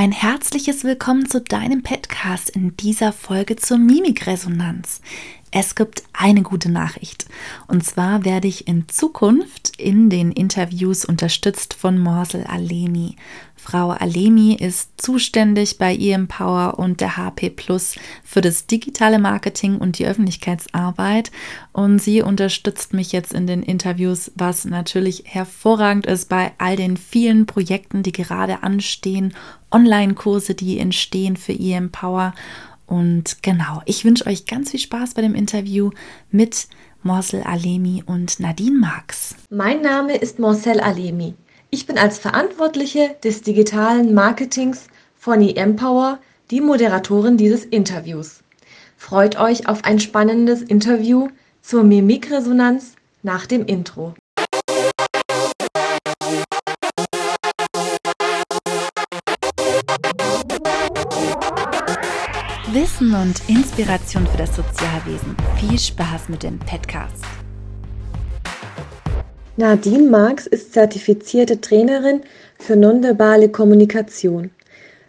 Ein herzliches Willkommen zu deinem Podcast in dieser Folge zur Mimikresonanz. Es gibt eine gute Nachricht. Und zwar werde ich in Zukunft in den Interviews unterstützt von Morsel Alemi. Frau Alemi ist zuständig bei eMpower und der HP Plus für das digitale Marketing und die Öffentlichkeitsarbeit. Und sie unterstützt mich jetzt in den Interviews, was natürlich hervorragend ist bei all den vielen Projekten, die gerade anstehen, Online-Kurse, die entstehen für eMpower. Und genau, ich wünsche euch ganz viel Spaß bei dem Interview mit Morsel Alemi und Nadine Marx. Mein Name ist Morsel Alemi. Ich bin als Verantwortliche des digitalen Marketings von eMpower die Moderatorin dieses Interviews. Freut euch auf ein spannendes Interview zur Mimikresonanz nach dem Intro. Wissen und Inspiration für das Sozialwesen. Viel Spaß mit dem Podcast. Nadine Marx ist zertifizierte Trainerin für nonverbale Kommunikation.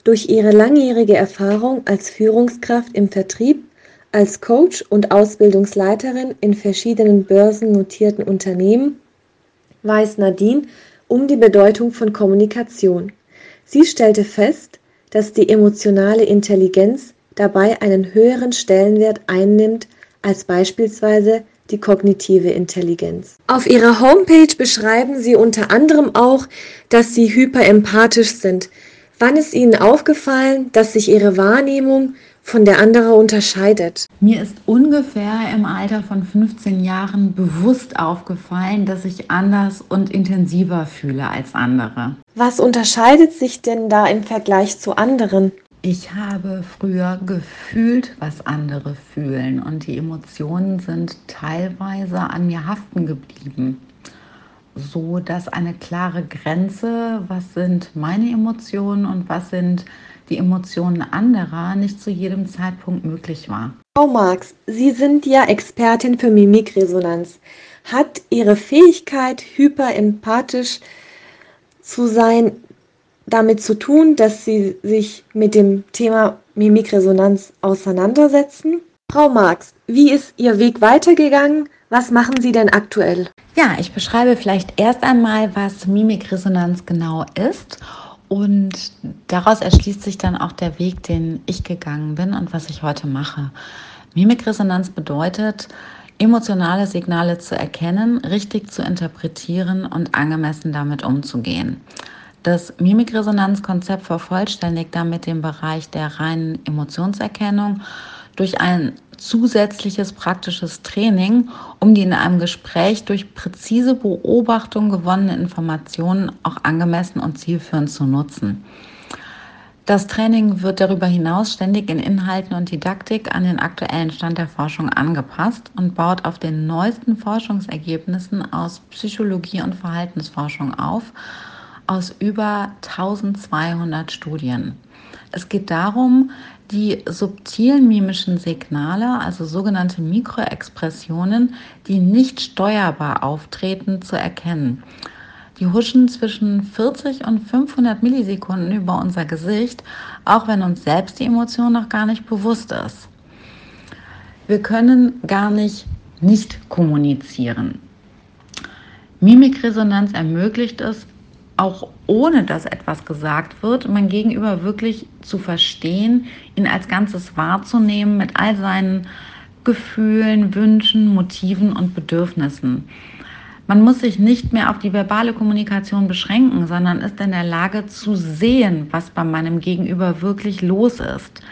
Durch ihre langjährige Erfahrung als Führungskraft im Vertrieb, als Coach und Ausbildungsleiterin in verschiedenen börsennotierten Unternehmen weiß Nadine um die Bedeutung von Kommunikation. Sie stellte fest, dass die emotionale Intelligenz dabei einen höheren Stellenwert einnimmt als beispielsweise die kognitive Intelligenz. Auf ihrer Homepage beschreiben sie unter anderem auch, dass sie hyperempathisch sind. Wann ist ihnen aufgefallen, dass sich ihre Wahrnehmung von der anderen unterscheidet? Mir ist ungefähr im Alter von 15 Jahren bewusst aufgefallen, dass ich anders und intensiver fühle als andere. Was unterscheidet sich denn da im Vergleich zu anderen? Ich habe früher gefühlt, was andere fühlen und die Emotionen sind teilweise an mir haften geblieben, so dass eine klare Grenze, was sind meine Emotionen und was sind die Emotionen anderer, nicht zu jedem Zeitpunkt möglich war. Frau Marx, Sie sind ja Expertin für Mimikresonanz. Hat Ihre Fähigkeit, hyperempathisch zu sein, damit zu tun, dass Sie sich mit dem Thema Mimikresonanz auseinandersetzen. Frau Marx, wie ist Ihr Weg weitergegangen? Was machen Sie denn aktuell? Ja, ich beschreibe vielleicht erst einmal, was Mimikresonanz genau ist. Und daraus erschließt sich dann auch der Weg, den ich gegangen bin und was ich heute mache. Mimikresonanz bedeutet, emotionale Signale zu erkennen, richtig zu interpretieren und angemessen damit umzugehen. Das Mimikresonanzkonzept vervollständigt damit den Bereich der reinen Emotionserkennung durch ein zusätzliches praktisches Training, um die in einem Gespräch durch präzise Beobachtung gewonnenen Informationen auch angemessen und zielführend zu nutzen. Das Training wird darüber hinaus ständig in Inhalten und Didaktik an den aktuellen Stand der Forschung angepasst und baut auf den neuesten Forschungsergebnissen aus Psychologie und Verhaltensforschung auf aus über 1200 Studien. Es geht darum, die subtilen mimischen Signale, also sogenannte Mikroexpressionen, die nicht steuerbar auftreten, zu erkennen. Die huschen zwischen 40 und 500 Millisekunden über unser Gesicht, auch wenn uns selbst die Emotion noch gar nicht bewusst ist. Wir können gar nicht nicht kommunizieren. Mimikresonanz ermöglicht es, auch ohne dass etwas gesagt wird, mein Gegenüber wirklich zu verstehen, ihn als Ganzes wahrzunehmen mit all seinen Gefühlen, Wünschen, Motiven und Bedürfnissen. Man muss sich nicht mehr auf die verbale Kommunikation beschränken, sondern ist in der Lage zu sehen, was bei meinem Gegenüber wirklich los ist.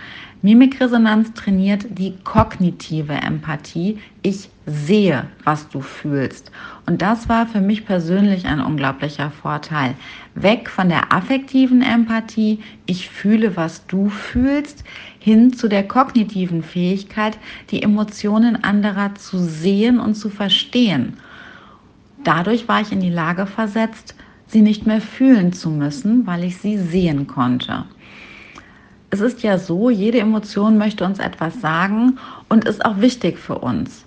Mimikresonanz trainiert die kognitive Empathie. Ich sehe, was du fühlst. Und das war für mich persönlich ein unglaublicher Vorteil. Weg von der affektiven Empathie, ich fühle, was du fühlst, hin zu der kognitiven Fähigkeit, die Emotionen anderer zu sehen und zu verstehen. Dadurch war ich in die Lage versetzt, sie nicht mehr fühlen zu müssen, weil ich sie sehen konnte es ist ja so, jede Emotion möchte uns etwas sagen und ist auch wichtig für uns.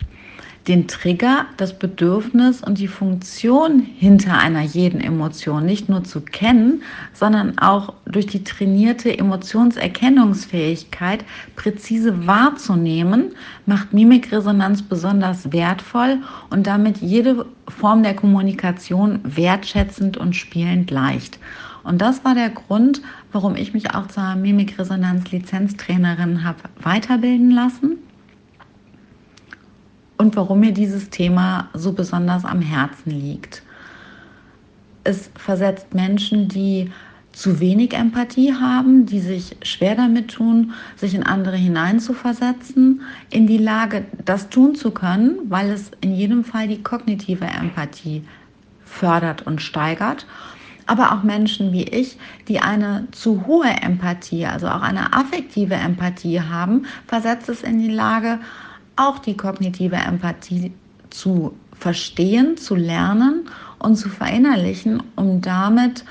Den Trigger, das Bedürfnis und die Funktion hinter einer jeden Emotion nicht nur zu kennen, sondern auch durch die trainierte Emotionserkennungsfähigkeit präzise wahrzunehmen, macht Mimikresonanz besonders wertvoll und damit jede Form der Kommunikation wertschätzend und spielend leicht. Und das war der Grund, warum ich mich auch zur Mimikresonanz-Lizenztrainerin habe weiterbilden lassen und warum mir dieses Thema so besonders am Herzen liegt. Es versetzt Menschen, die zu wenig Empathie haben, die sich schwer damit tun, sich in andere hineinzuversetzen, in die Lage, das tun zu können, weil es in jedem Fall die kognitive Empathie fördert und steigert. Aber auch Menschen wie ich, die eine zu hohe Empathie, also auch eine affektive Empathie haben, versetzt es in die Lage, auch die kognitive Empathie zu verstehen, zu lernen und zu verinnerlichen, um damit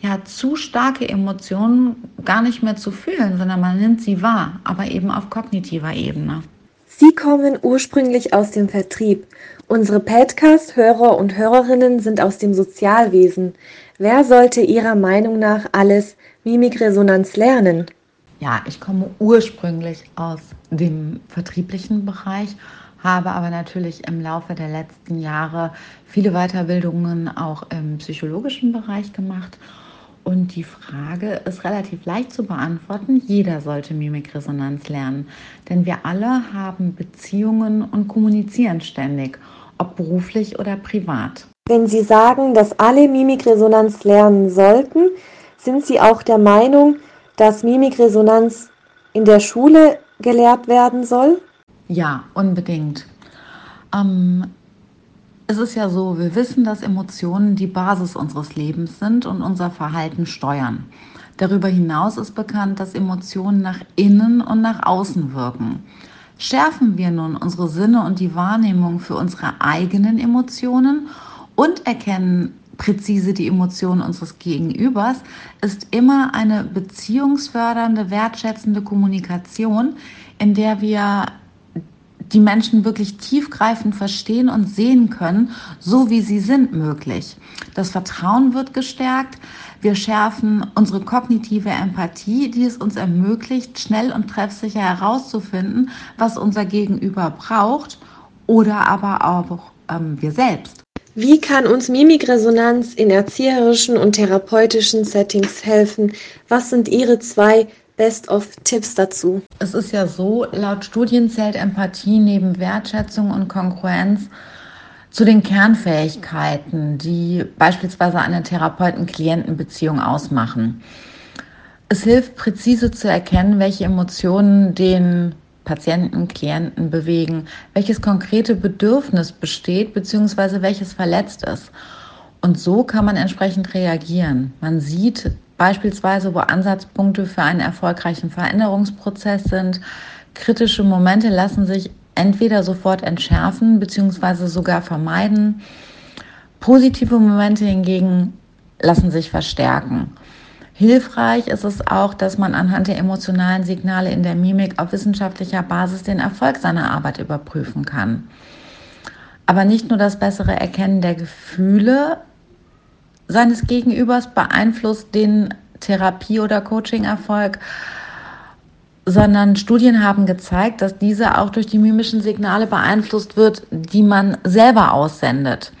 ja zu starke Emotionen gar nicht mehr zu fühlen, sondern man nimmt sie wahr, aber eben auf kognitiver Ebene. Sie kommen ursprünglich aus dem Vertrieb. Unsere Podcast-Hörer und Hörerinnen sind aus dem Sozialwesen. Wer sollte Ihrer Meinung nach alles Mimikresonanz lernen? Ja, ich komme ursprünglich aus dem vertrieblichen Bereich, habe aber natürlich im Laufe der letzten Jahre viele Weiterbildungen auch im psychologischen Bereich gemacht. Und die Frage ist relativ leicht zu beantworten. Jeder sollte Mimikresonanz lernen, denn wir alle haben Beziehungen und kommunizieren ständig, ob beruflich oder privat. Wenn Sie sagen, dass alle Mimikresonanz lernen sollten, sind Sie auch der Meinung, dass Mimikresonanz in der Schule gelehrt werden soll? Ja, unbedingt. Ähm, es ist ja so, wir wissen, dass Emotionen die Basis unseres Lebens sind und unser Verhalten steuern. Darüber hinaus ist bekannt, dass Emotionen nach innen und nach außen wirken. Schärfen wir nun unsere Sinne und die Wahrnehmung für unsere eigenen Emotionen und erkennen präzise die Emotionen unseres Gegenübers, ist immer eine beziehungsfördernde, wertschätzende Kommunikation, in der wir die Menschen wirklich tiefgreifend verstehen und sehen können, so wie sie sind möglich. Das Vertrauen wird gestärkt. Wir schärfen unsere kognitive Empathie, die es uns ermöglicht, schnell und treffsicher herauszufinden, was unser Gegenüber braucht oder aber auch ähm, wir selbst. Wie kann uns Mimikresonanz in erzieherischen und therapeutischen Settings helfen? Was sind Ihre zwei Best-of-Tipps dazu? Es ist ja so, laut Studien zählt Empathie neben Wertschätzung und Konkurrenz zu den Kernfähigkeiten, die beispielsweise eine Therapeuten-Klienten-Beziehung ausmachen. Es hilft präzise zu erkennen, welche Emotionen den Patienten, Klienten bewegen, welches konkrete Bedürfnis besteht bzw. welches verletzt ist. Und so kann man entsprechend reagieren. Man sieht beispielsweise, wo Ansatzpunkte für einen erfolgreichen Veränderungsprozess sind. Kritische Momente lassen sich entweder sofort entschärfen bzw. sogar vermeiden. Positive Momente hingegen lassen sich verstärken. Hilfreich ist es auch, dass man anhand der emotionalen Signale in der Mimik auf wissenschaftlicher Basis den Erfolg seiner Arbeit überprüfen kann. Aber nicht nur das bessere Erkennen der Gefühle seines Gegenübers beeinflusst den Therapie- oder Coaching-Erfolg, sondern Studien haben gezeigt, dass diese auch durch die mimischen Signale beeinflusst wird, die man selber aussendet.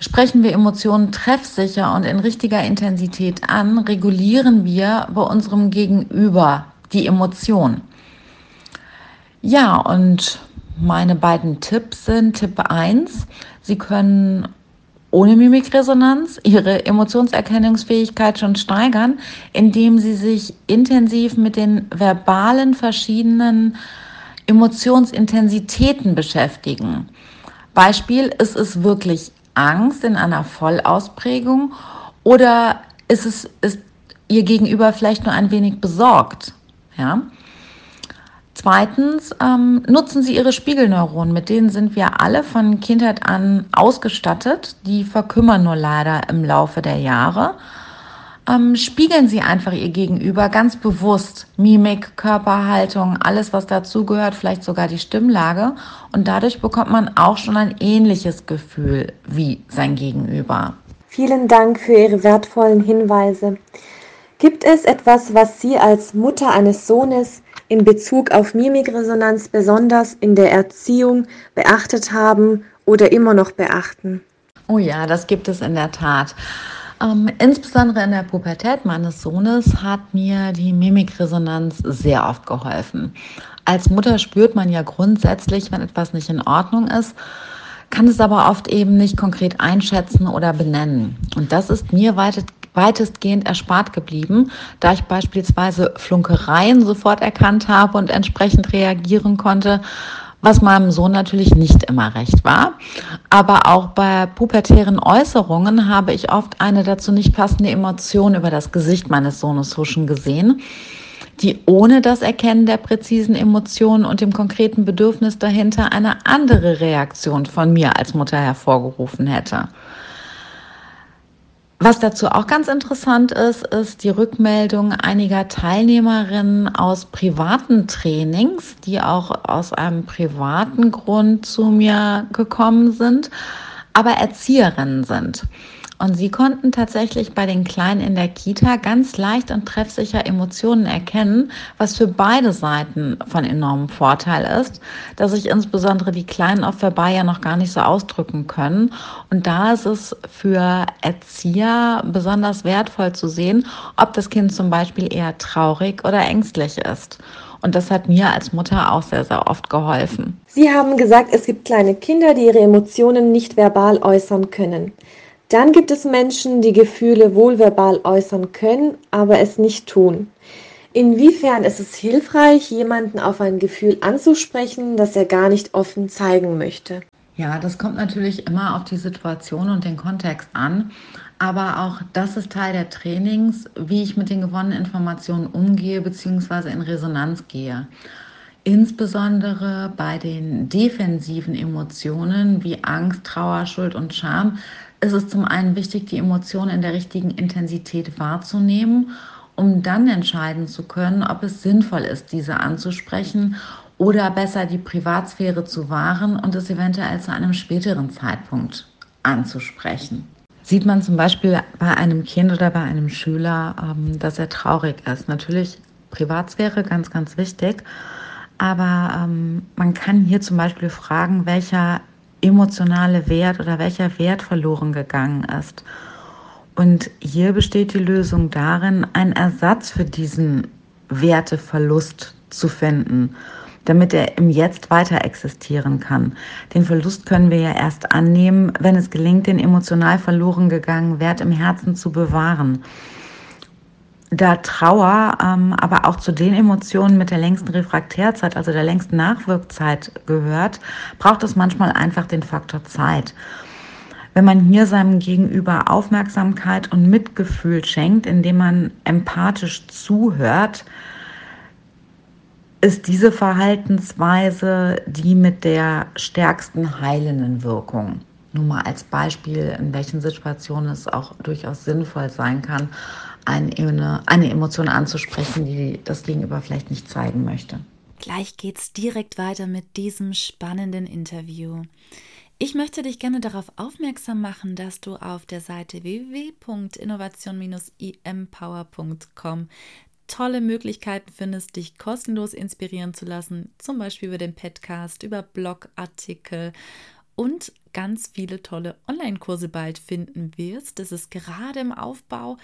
Sprechen wir Emotionen treffsicher und in richtiger Intensität an, regulieren wir bei unserem Gegenüber die Emotion. Ja, und meine beiden Tipps sind Tipp 1, Sie können ohne Mimikresonanz ihre Emotionserkennungsfähigkeit schon steigern, indem sie sich intensiv mit den verbalen verschiedenen Emotionsintensitäten beschäftigen. Beispiel, ist es wirklich Angst in einer Vollausprägung oder ist es ist ihr Gegenüber vielleicht nur ein wenig besorgt? Ja. Zweitens ähm, nutzen Sie Ihre Spiegelneuronen, mit denen sind wir alle von Kindheit an ausgestattet. Die verkümmern nur leider im Laufe der Jahre. Ähm, spiegeln Sie einfach Ihr Gegenüber ganz bewusst. Mimik, Körperhaltung, alles, was dazugehört, vielleicht sogar die Stimmlage. Und dadurch bekommt man auch schon ein ähnliches Gefühl wie sein Gegenüber. Vielen Dank für Ihre wertvollen Hinweise. Gibt es etwas, was Sie als Mutter eines Sohnes in Bezug auf Mimikresonanz besonders in der Erziehung beachtet haben oder immer noch beachten? Oh ja, das gibt es in der Tat. Ähm, insbesondere in der Pubertät meines Sohnes hat mir die Mimikresonanz sehr oft geholfen. Als Mutter spürt man ja grundsätzlich, wenn etwas nicht in Ordnung ist, kann es aber oft eben nicht konkret einschätzen oder benennen. Und das ist mir weit, weitestgehend erspart geblieben, da ich beispielsweise Flunkereien sofort erkannt habe und entsprechend reagieren konnte, was meinem Sohn natürlich nicht immer recht war. Aber auch bei pubertären Äußerungen habe ich oft eine dazu nicht passende Emotion über das Gesicht meines Sohnes huschen gesehen, die ohne das Erkennen der präzisen Emotionen und dem konkreten Bedürfnis dahinter eine andere Reaktion von mir als Mutter hervorgerufen hätte. Was dazu auch ganz interessant ist, ist die Rückmeldung einiger Teilnehmerinnen aus privaten Trainings, die auch aus einem privaten Grund zu mir gekommen sind, aber Erzieherinnen sind. Und sie konnten tatsächlich bei den Kleinen in der Kita ganz leicht und treffsicher Emotionen erkennen, was für beide Seiten von enormem Vorteil ist, dass sich insbesondere die Kleinen auf vorbei ja noch gar nicht so ausdrücken können. Und da ist es für Erzieher besonders wertvoll zu sehen, ob das Kind zum Beispiel eher traurig oder ängstlich ist. Und das hat mir als Mutter auch sehr, sehr oft geholfen. Sie haben gesagt, es gibt kleine Kinder, die ihre Emotionen nicht verbal äußern können. Dann gibt es Menschen, die Gefühle wohlverbal äußern können, aber es nicht tun. Inwiefern ist es hilfreich, jemanden auf ein Gefühl anzusprechen, das er gar nicht offen zeigen möchte? Ja, das kommt natürlich immer auf die Situation und den Kontext an. Aber auch das ist Teil der Trainings, wie ich mit den gewonnenen Informationen umgehe bzw. in Resonanz gehe. Insbesondere bei den defensiven Emotionen wie Angst, Trauer, Schuld und Scham ist es zum einen wichtig, die Emotionen in der richtigen Intensität wahrzunehmen, um dann entscheiden zu können, ob es sinnvoll ist, diese anzusprechen oder besser die Privatsphäre zu wahren und es eventuell zu einem späteren Zeitpunkt anzusprechen. Sieht man zum Beispiel bei einem Kind oder bei einem Schüler, ähm, dass er traurig ist. Natürlich Privatsphäre ganz, ganz wichtig. Aber ähm, man kann hier zum Beispiel fragen, welcher emotionale Wert oder welcher Wert verloren gegangen ist. Und hier besteht die Lösung darin, einen Ersatz für diesen Werteverlust zu finden, damit er im Jetzt weiter existieren kann. Den Verlust können wir ja erst annehmen, wenn es gelingt, den emotional verloren gegangenen Wert im Herzen zu bewahren da Trauer ähm, aber auch zu den Emotionen mit der längsten Refraktärzeit, also der längsten Nachwirkzeit gehört, braucht es manchmal einfach den Faktor Zeit. Wenn man hier seinem Gegenüber Aufmerksamkeit und Mitgefühl schenkt, indem man empathisch zuhört, ist diese Verhaltensweise die mit der stärksten heilenden Wirkung. Nur mal als Beispiel, in welchen Situationen es auch durchaus sinnvoll sein kann, eine, eine Emotion anzusprechen, die das Gegenüber vielleicht nicht zeigen möchte. Gleich geht's direkt weiter mit diesem spannenden Interview. Ich möchte dich gerne darauf aufmerksam machen, dass du auf der Seite www.innovation-empower.com tolle Möglichkeiten findest, dich kostenlos inspirieren zu lassen, zum Beispiel über den Podcast, über Blogartikel und ganz viele tolle Online-Kurse bald finden wirst. Das ist gerade im Aufbau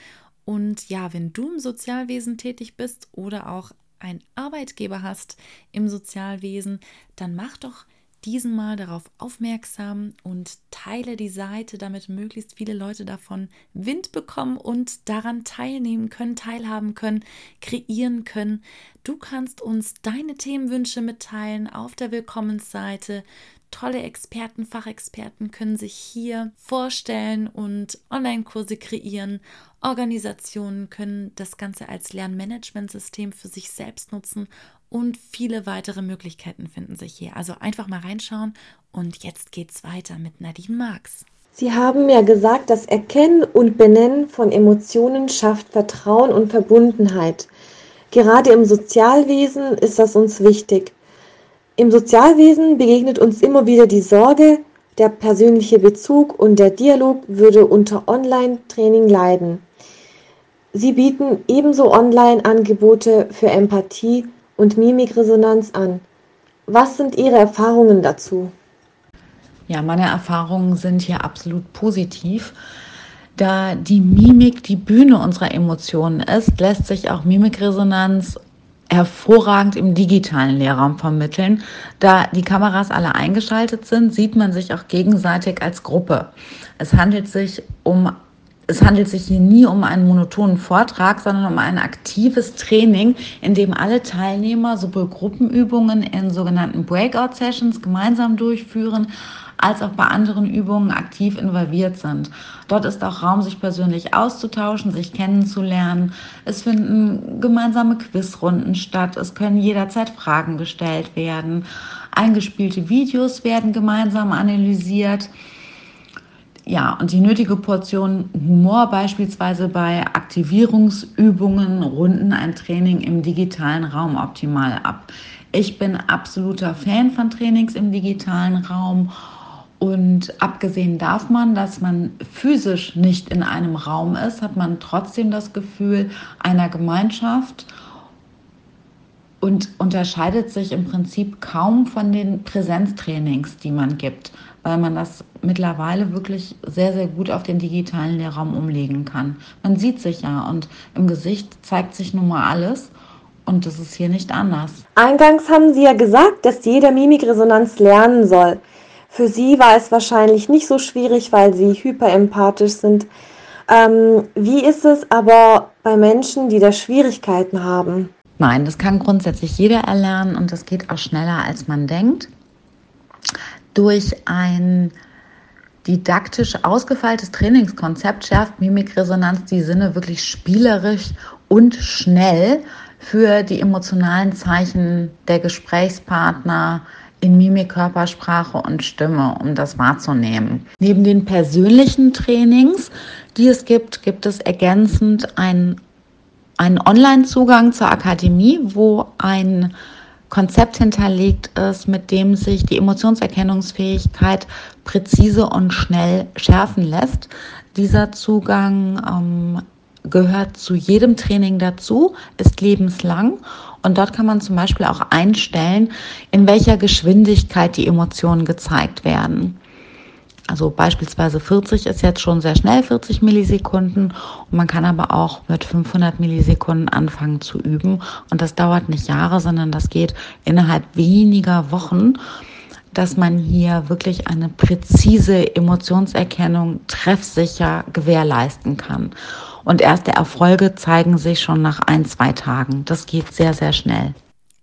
und ja, wenn du im Sozialwesen tätig bist oder auch ein Arbeitgeber hast im Sozialwesen, dann mach doch diesen mal darauf aufmerksam und teile die Seite, damit möglichst viele Leute davon Wind bekommen und daran teilnehmen können, teilhaben können, kreieren können. Du kannst uns deine Themenwünsche mitteilen auf der Willkommensseite tolle Experten, Fachexperten können sich hier vorstellen und Online-Kurse kreieren. Organisationen können das Ganze als Lernmanagementsystem für sich selbst nutzen und viele weitere Möglichkeiten finden sich hier. Also einfach mal reinschauen und jetzt geht's weiter mit Nadine Marx. Sie haben ja gesagt, das Erkennen und Benennen von Emotionen schafft Vertrauen und Verbundenheit. Gerade im Sozialwesen ist das uns wichtig. Im Sozialwesen begegnet uns immer wieder die Sorge, der persönliche Bezug und der Dialog würde unter Online-Training leiden. Sie bieten ebenso Online-Angebote für Empathie und Mimikresonanz an. Was sind Ihre Erfahrungen dazu? Ja, meine Erfahrungen sind hier absolut positiv. Da die Mimik die Bühne unserer Emotionen ist, lässt sich auch Mimikresonanz hervorragend im digitalen Lehrraum vermitteln. Da die Kameras alle eingeschaltet sind, sieht man sich auch gegenseitig als Gruppe. Es handelt sich um es handelt sich hier nie um einen monotonen Vortrag, sondern um ein aktives Training, in dem alle Teilnehmer sowohl Gruppenübungen in sogenannten Breakout-Sessions gemeinsam durchführen, als auch bei anderen Übungen aktiv involviert sind. Dort ist auch Raum, sich persönlich auszutauschen, sich kennenzulernen. Es finden gemeinsame Quizrunden statt. Es können jederzeit Fragen gestellt werden. Eingespielte Videos werden gemeinsam analysiert. Ja, und die nötige Portion Humor beispielsweise bei Aktivierungsübungen runden ein Training im digitalen Raum optimal ab. Ich bin absoluter Fan von Trainings im digitalen Raum und abgesehen davon, dass man physisch nicht in einem Raum ist, hat man trotzdem das Gefühl einer Gemeinschaft und unterscheidet sich im Prinzip kaum von den Präsenztrainings, die man gibt, weil man das mittlerweile wirklich sehr, sehr gut auf den digitalen Lehrraum umlegen kann. Man sieht sich ja und im Gesicht zeigt sich nun mal alles. Und das ist hier nicht anders. Eingangs haben Sie ja gesagt, dass jeder Mimikresonanz lernen soll. Für Sie war es wahrscheinlich nicht so schwierig, weil Sie hyperempathisch sind. Ähm, wie ist es aber bei Menschen, die da Schwierigkeiten haben? Nein, das kann grundsätzlich jeder erlernen und das geht auch schneller, als man denkt. Durch ein didaktisch ausgefeiltes Trainingskonzept schärft Mimikresonanz die Sinne wirklich spielerisch und schnell für die emotionalen Zeichen der Gesprächspartner in Mimik, Körpersprache und Stimme, um das wahrzunehmen. Neben den persönlichen Trainings, die es gibt, gibt es ergänzend ein, einen Online-Zugang zur Akademie, wo ein Konzept hinterlegt ist, mit dem sich die Emotionserkennungsfähigkeit präzise und schnell schärfen lässt. Dieser Zugang ähm, gehört zu jedem Training dazu, ist lebenslang und dort kann man zum Beispiel auch einstellen, in welcher Geschwindigkeit die Emotionen gezeigt werden. Also beispielsweise 40 ist jetzt schon sehr schnell, 40 Millisekunden. Und man kann aber auch mit 500 Millisekunden anfangen zu üben. Und das dauert nicht Jahre, sondern das geht innerhalb weniger Wochen, dass man hier wirklich eine präzise Emotionserkennung treffsicher gewährleisten kann. Und erste Erfolge zeigen sich schon nach ein, zwei Tagen. Das geht sehr, sehr schnell.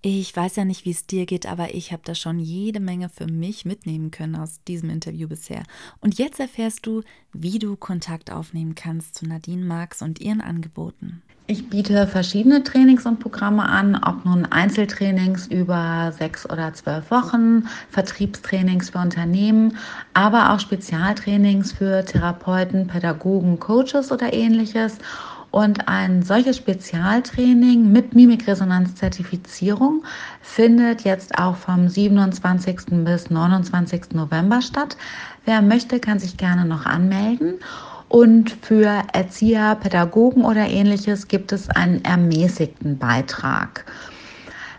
Ich weiß ja nicht, wie es dir geht, aber ich habe da schon jede Menge für mich mitnehmen können aus diesem Interview bisher. Und jetzt erfährst du, wie du Kontakt aufnehmen kannst zu Nadine Marx und ihren Angeboten. Ich biete verschiedene Trainings und Programme an, ob nun Einzeltrainings über sechs oder zwölf Wochen, Vertriebstrainings für Unternehmen, aber auch Spezialtrainings für Therapeuten, Pädagogen, Coaches oder ähnliches und ein solches Spezialtraining mit Mimikresonanz-Zertifizierung findet jetzt auch vom 27. bis 29. November statt. Wer möchte, kann sich gerne noch anmelden. Und für Erzieher, Pädagogen oder ähnliches gibt es einen ermäßigten Beitrag.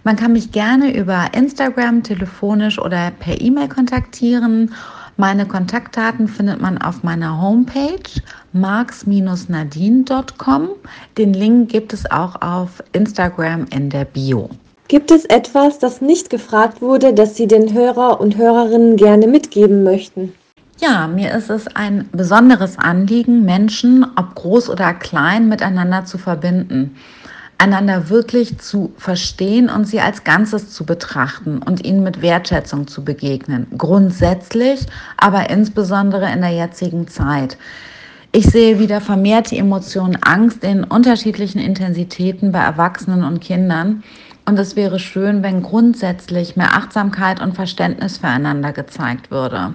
Man kann mich gerne über Instagram, telefonisch oder per E-Mail kontaktieren. Meine Kontaktdaten findet man auf meiner Homepage marx-nadine.com. Den Link gibt es auch auf Instagram in der Bio. Gibt es etwas, das nicht gefragt wurde, das Sie den Hörer und Hörerinnen gerne mitgeben möchten? Ja, mir ist es ein besonderes Anliegen, Menschen, ob groß oder klein, miteinander zu verbinden einander wirklich zu verstehen und sie als Ganzes zu betrachten und ihnen mit Wertschätzung zu begegnen. Grundsätzlich, aber insbesondere in der jetzigen Zeit. Ich sehe wieder vermehrt die Emotion Angst in unterschiedlichen Intensitäten bei Erwachsenen und Kindern. Und es wäre schön, wenn grundsätzlich mehr Achtsamkeit und Verständnis füreinander gezeigt würde.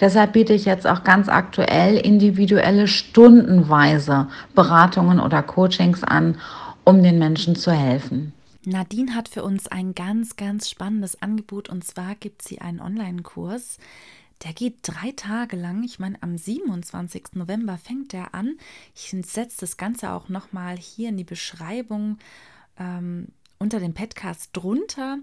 Deshalb biete ich jetzt auch ganz aktuell individuelle stundenweise Beratungen oder Coachings an, um den Menschen zu helfen. Nadine hat für uns ein ganz, ganz spannendes Angebot und zwar gibt sie einen Online-Kurs. Der geht drei Tage lang. Ich meine, am 27. November fängt der an. Ich setze das Ganze auch nochmal hier in die Beschreibung ähm, unter dem Podcast drunter.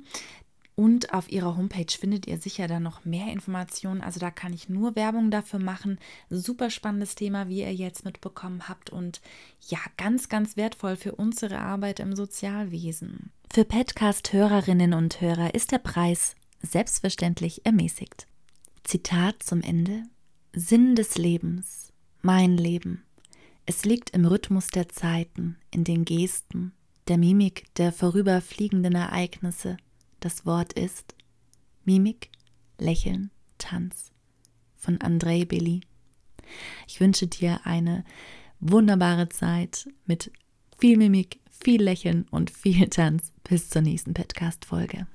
Und auf ihrer Homepage findet ihr sicher dann noch mehr Informationen. Also da kann ich nur Werbung dafür machen. Super spannendes Thema, wie ihr jetzt mitbekommen habt. Und ja, ganz, ganz wertvoll für unsere Arbeit im Sozialwesen. Für Podcast-Hörerinnen und Hörer ist der Preis selbstverständlich ermäßigt. Zitat zum Ende. Sinn des Lebens, mein Leben. Es liegt im Rhythmus der Zeiten, in den Gesten, der Mimik der vorüberfliegenden Ereignisse das Wort ist Mimik, Lächeln, Tanz von Andrei Belli. Ich wünsche dir eine wunderbare Zeit mit viel Mimik, viel Lächeln und viel Tanz. Bis zur nächsten Podcast-Folge.